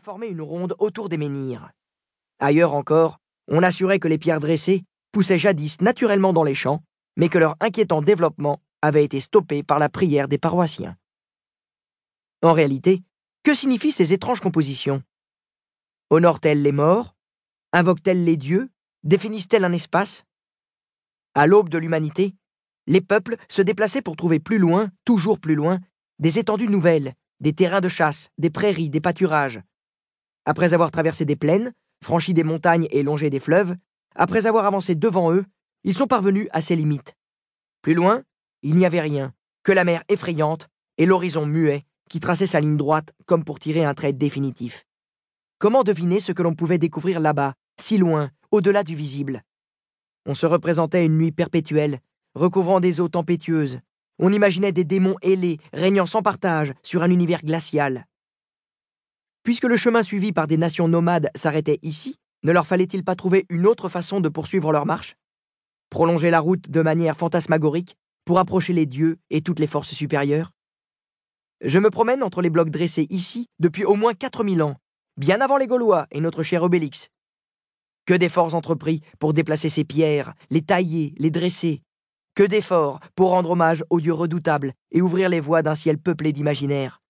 former une ronde autour des menhirs. Ailleurs encore, on assurait que les pierres dressées poussaient jadis naturellement dans les champs, mais que leur inquiétant développement avait été stoppé par la prière des paroissiens. En réalité, que signifient ces étranges compositions? Honorent-elles les morts? Invoquent-elles les dieux? Définissent-elles un espace? À l'aube de l'humanité, les peuples se déplaçaient pour trouver plus loin, toujours plus loin, des étendues nouvelles, des terrains de chasse, des prairies, des pâturages. Après avoir traversé des plaines, franchi des montagnes et longé des fleuves, après avoir avancé devant eux, ils sont parvenus à ses limites. Plus loin, il n'y avait rien, que la mer effrayante et l'horizon muet qui traçait sa ligne droite comme pour tirer un trait définitif. Comment deviner ce que l'on pouvait découvrir là-bas, si loin, au-delà du visible? On se représentait une nuit perpétuelle, recouvrant des eaux tempétueuses. On imaginait des démons ailés, régnant sans partage sur un univers glacial. Puisque le chemin suivi par des nations nomades s'arrêtait ici, ne leur fallait-il pas trouver une autre façon de poursuivre leur marche? Prolonger la route de manière fantasmagorique pour approcher les dieux et toutes les forces supérieures? Je me promène entre les blocs dressés ici depuis au moins 4000 ans, bien avant les Gaulois et notre cher Obélix. Que d'efforts entrepris pour déplacer ces pierres, les tailler, les dresser. Que d'efforts pour rendre hommage aux dieux redoutables et ouvrir les voies d'un ciel peuplé d'imaginaires.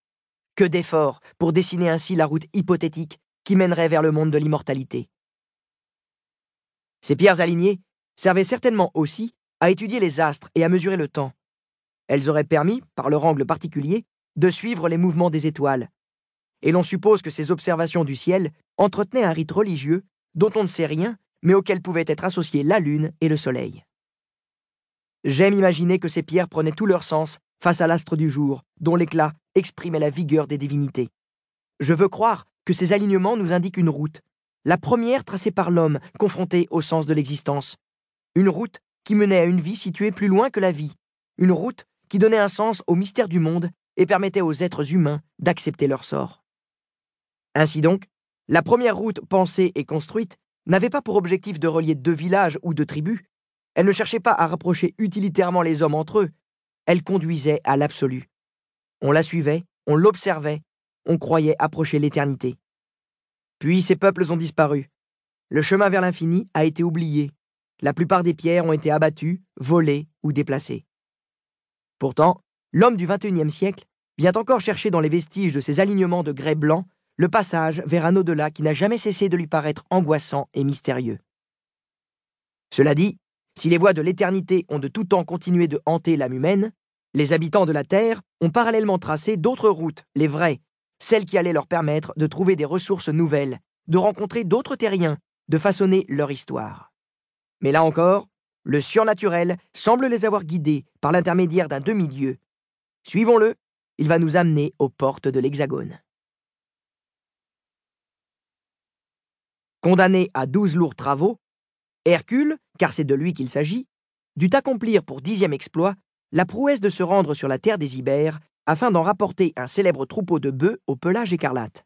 Que d'efforts pour dessiner ainsi la route hypothétique qui mènerait vers le monde de l'immortalité. Ces pierres alignées servaient certainement aussi à étudier les astres et à mesurer le temps. Elles auraient permis, par leur angle particulier, de suivre les mouvements des étoiles. Et l'on suppose que ces observations du ciel entretenaient un rite religieux dont on ne sait rien, mais auquel pouvaient être associés la lune et le soleil. J'aime imaginer que ces pierres prenaient tout leur sens face à l'astre du jour, dont l'éclat exprimait la vigueur des divinités. Je veux croire que ces alignements nous indiquent une route, la première tracée par l'homme confronté au sens de l'existence, une route qui menait à une vie située plus loin que la vie, une route qui donnait un sens au mystère du monde et permettait aux êtres humains d'accepter leur sort. Ainsi donc, la première route pensée et construite n'avait pas pour objectif de relier deux villages ou deux tribus, elle ne cherchait pas à rapprocher utilitairement les hommes entre eux, elle conduisait à l'absolu. On la suivait, on l'observait, on croyait approcher l'éternité. Puis ces peuples ont disparu. Le chemin vers l'infini a été oublié, la plupart des pierres ont été abattues, volées ou déplacées. Pourtant, l'homme du XXIe siècle vient encore chercher dans les vestiges de ces alignements de grès blanc le passage vers un au-delà qui n'a jamais cessé de lui paraître angoissant et mystérieux. Cela dit, si les voies de l'éternité ont de tout temps continué de hanter l'âme humaine, les habitants de la Terre ont parallèlement tracé d'autres routes, les vraies, celles qui allaient leur permettre de trouver des ressources nouvelles, de rencontrer d'autres terriens, de façonner leur histoire. Mais là encore, le surnaturel semble les avoir guidés par l'intermédiaire d'un demi-dieu. Suivons-le, il va nous amener aux portes de l'Hexagone. Condamné à douze lourds travaux, Hercule, car c'est de lui qu'il s'agit, dut accomplir pour dixième exploit la prouesse de se rendre sur la terre des Ibères afin d'en rapporter un célèbre troupeau de bœufs au pelage écarlate.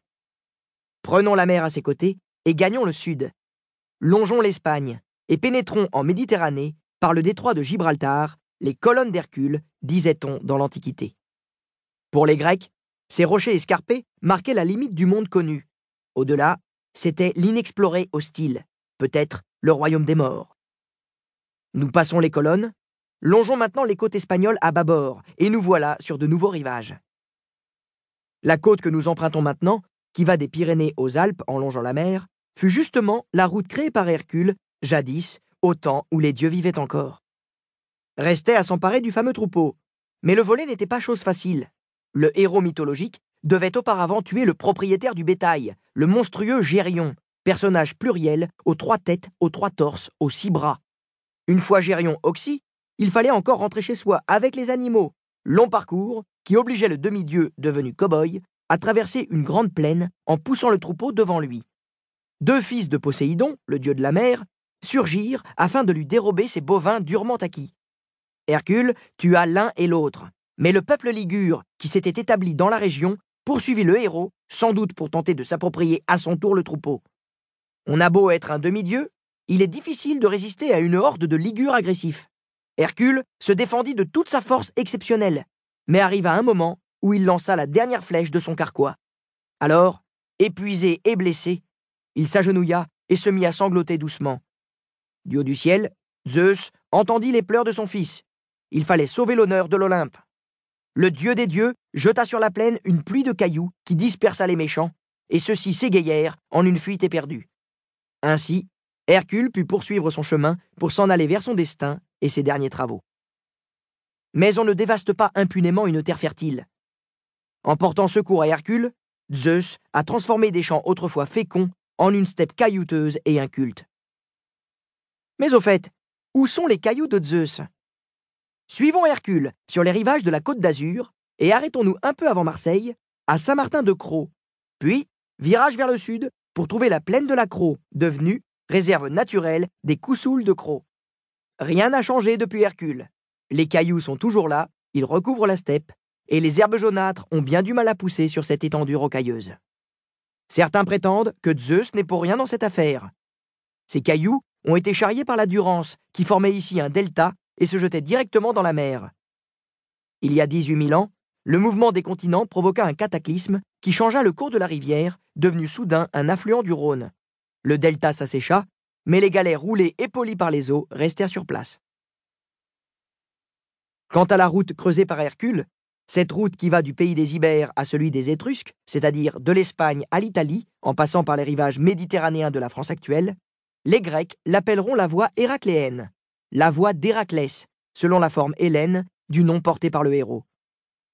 Prenons la mer à ses côtés et gagnons le sud. Longeons l'Espagne, et pénétrons en Méditerranée par le détroit de Gibraltar, les colonnes d'Hercule, disait-on dans l'Antiquité. Pour les Grecs, ces rochers escarpés marquaient la limite du monde connu. Au-delà, c'était l'inexploré hostile, peut-être le royaume des morts. Nous passons les colonnes, longeons maintenant les côtes espagnoles à bâbord, et nous voilà sur de nouveaux rivages. La côte que nous empruntons maintenant, qui va des Pyrénées aux Alpes en longeant la mer, fut justement la route créée par Hercule jadis, au temps où les dieux vivaient encore. Restait à s'emparer du fameux troupeau. Mais le volet n'était pas chose facile. Le héros mythologique devait auparavant tuer le propriétaire du bétail, le monstrueux Gérion, personnage pluriel, aux trois têtes, aux trois torses, aux six bras. Une fois Gérion oxy, il fallait encore rentrer chez soi avec les animaux. Long parcours qui obligeait le demi-dieu devenu cow-boy à traverser une grande plaine en poussant le troupeau devant lui. Deux fils de Poséidon, le dieu de la mer, surgirent afin de lui dérober ses bovins durement acquis. Hercule tua l'un et l'autre, mais le peuple ligure, qui s'était établi dans la région, poursuivit le héros, sans doute pour tenter de s'approprier à son tour le troupeau. On a beau être un demi-dieu, il est difficile de résister à une horde de ligures agressifs. Hercule se défendit de toute sa force exceptionnelle, mais arriva un moment où il lança la dernière flèche de son carquois. Alors, Épuisé et blessé, il s'agenouilla et se mit à sangloter doucement. Du haut du ciel, Zeus entendit les pleurs de son fils. Il fallait sauver l'honneur de l'Olympe. Le dieu des dieux jeta sur la plaine une pluie de cailloux qui dispersa les méchants, et ceux-ci s'égayèrent en une fuite éperdue. Ainsi, Hercule put poursuivre son chemin pour s'en aller vers son destin et ses derniers travaux. Mais on ne dévaste pas impunément une terre fertile. En portant secours à Hercule, Zeus a transformé des champs autrefois féconds en une steppe caillouteuse et inculte. Mais au fait, où sont les cailloux de Zeus? Suivons Hercule sur les rivages de la côte d'Azur et arrêtons-nous un peu avant Marseille, à Saint-Martin-de-Croix. Puis, virage vers le sud pour trouver la plaine de la Croix, devenue réserve naturelle des Coussouls de Croix. Rien n'a changé depuis Hercule. Les cailloux sont toujours là, ils recouvrent la steppe, et les herbes jaunâtres ont bien du mal à pousser sur cette étendue rocailleuse. Certains prétendent que Zeus n'est pour rien dans cette affaire. Ces cailloux ont été charriés par la Durance, qui formait ici un delta et se jetait directement dans la mer. Il y a 18 000 ans, le mouvement des continents provoqua un cataclysme qui changea le cours de la rivière, devenu soudain un affluent du Rhône. Le delta s'assécha, mais les galets roulés et polis par les eaux restèrent sur place. Quant à la route creusée par Hercule, cette route qui va du pays des Ibères à celui des Étrusques, c'est-à-dire de l'Espagne à l'Italie, en passant par les rivages méditerranéens de la France actuelle, les Grecs l'appelleront la voie héracléenne, la voie d'Héraclès, selon la forme hélène du nom porté par le héros.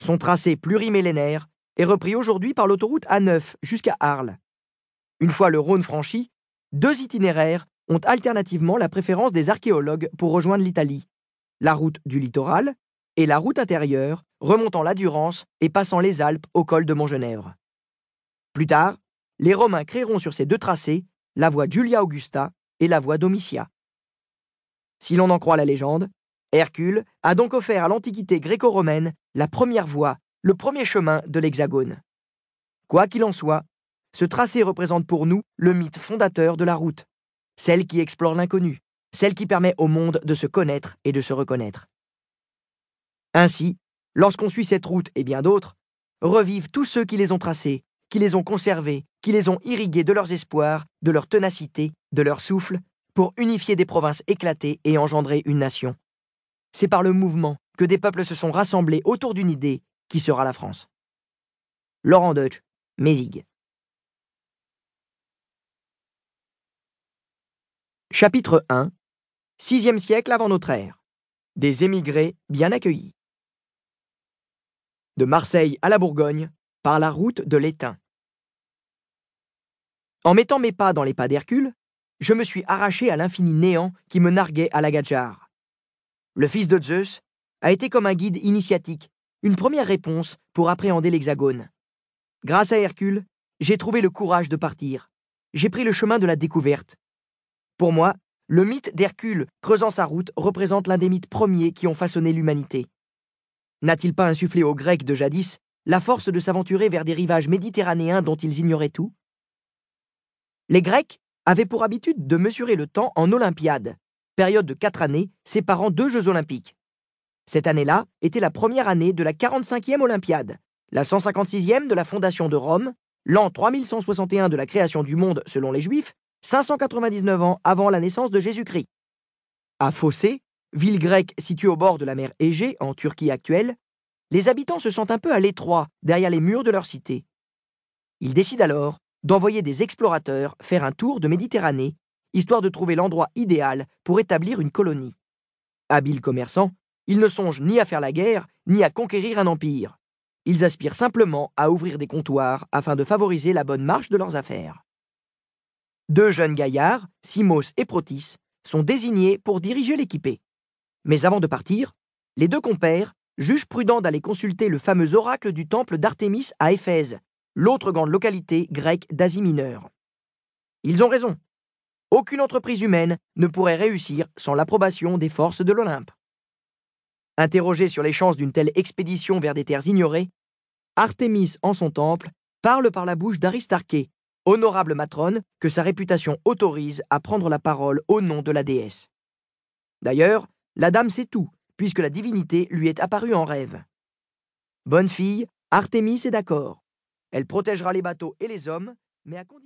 Son tracé plurimillénaire est repris aujourd'hui par l'autoroute A9 jusqu'à Arles. Une fois le Rhône franchi, deux itinéraires ont alternativement la préférence des archéologues pour rejoindre l'Italie. La route du littoral et la route intérieure, remontant la Durance et passant les Alpes au col de Montgenèvre. Plus tard, les Romains créeront sur ces deux tracés la voie Julia Augusta et la voie Domitia. Si l'on en croit la légende, Hercule a donc offert à l'Antiquité gréco-romaine la première voie, le premier chemin de l'Hexagone. Quoi qu'il en soit, ce tracé représente pour nous le mythe fondateur de la route, celle qui explore l'inconnu, celle qui permet au monde de se connaître et de se reconnaître. Ainsi, lorsqu'on suit cette route et bien d'autres, revivent tous ceux qui les ont tracés, qui les ont conservés, qui les ont irrigués de leurs espoirs, de leur ténacité, de leur souffle, pour unifier des provinces éclatées et engendrer une nation. C'est par le mouvement que des peuples se sont rassemblés autour d'une idée qui sera la France. Laurent Deutsch, Mézig. Chapitre 1 Sixième siècle avant notre ère. Des émigrés bien accueillis. De Marseille à la Bourgogne, par la route de l'étain. En mettant mes pas dans les pas d'Hercule, je me suis arraché à l'infini néant qui me narguait à la Gadjar. Le fils de Zeus a été comme un guide initiatique, une première réponse pour appréhender l'Hexagone. Grâce à Hercule, j'ai trouvé le courage de partir. J'ai pris le chemin de la découverte. Pour moi, le mythe d'Hercule creusant sa route représente l'un des mythes premiers qui ont façonné l'humanité. N'a-t-il pas insufflé aux Grecs de jadis la force de s'aventurer vers des rivages méditerranéens dont ils ignoraient tout? Les Grecs avaient pour habitude de mesurer le temps en Olympiade, période de quatre années séparant deux Jeux olympiques. Cette année-là était la première année de la 45e Olympiade, la 156e de la fondation de Rome, l'an 3161 de la création du monde selon les Juifs, 599 ans avant la naissance de Jésus-Christ. À Fossé, ville grecque située au bord de la mer Égée, en Turquie actuelle, les habitants se sentent un peu à l'étroit derrière les murs de leur cité. Ils décident alors d'envoyer des explorateurs faire un tour de Méditerranée, histoire de trouver l'endroit idéal pour établir une colonie. Habiles commerçants, ils ne songent ni à faire la guerre, ni à conquérir un empire. Ils aspirent simplement à ouvrir des comptoirs afin de favoriser la bonne marche de leurs affaires. Deux jeunes gaillards, Simos et Protis, sont désignés pour diriger l'équipée. Mais avant de partir, les deux compères jugent prudent d'aller consulter le fameux oracle du temple d'Artémis à Éphèse, l'autre grande localité grecque d'Asie mineure. Ils ont raison. Aucune entreprise humaine ne pourrait réussir sans l'approbation des forces de l'Olympe. Interrogé sur les chances d'une telle expédition vers des terres ignorées, Artémis en son temple parle par la bouche d'Aristarché, honorable matrone que sa réputation autorise à prendre la parole au nom de la déesse. D'ailleurs, la dame sait tout, puisque la divinité lui est apparue en rêve. Bonne fille, Artémis est d'accord. Elle protégera les bateaux et les hommes, mais à condition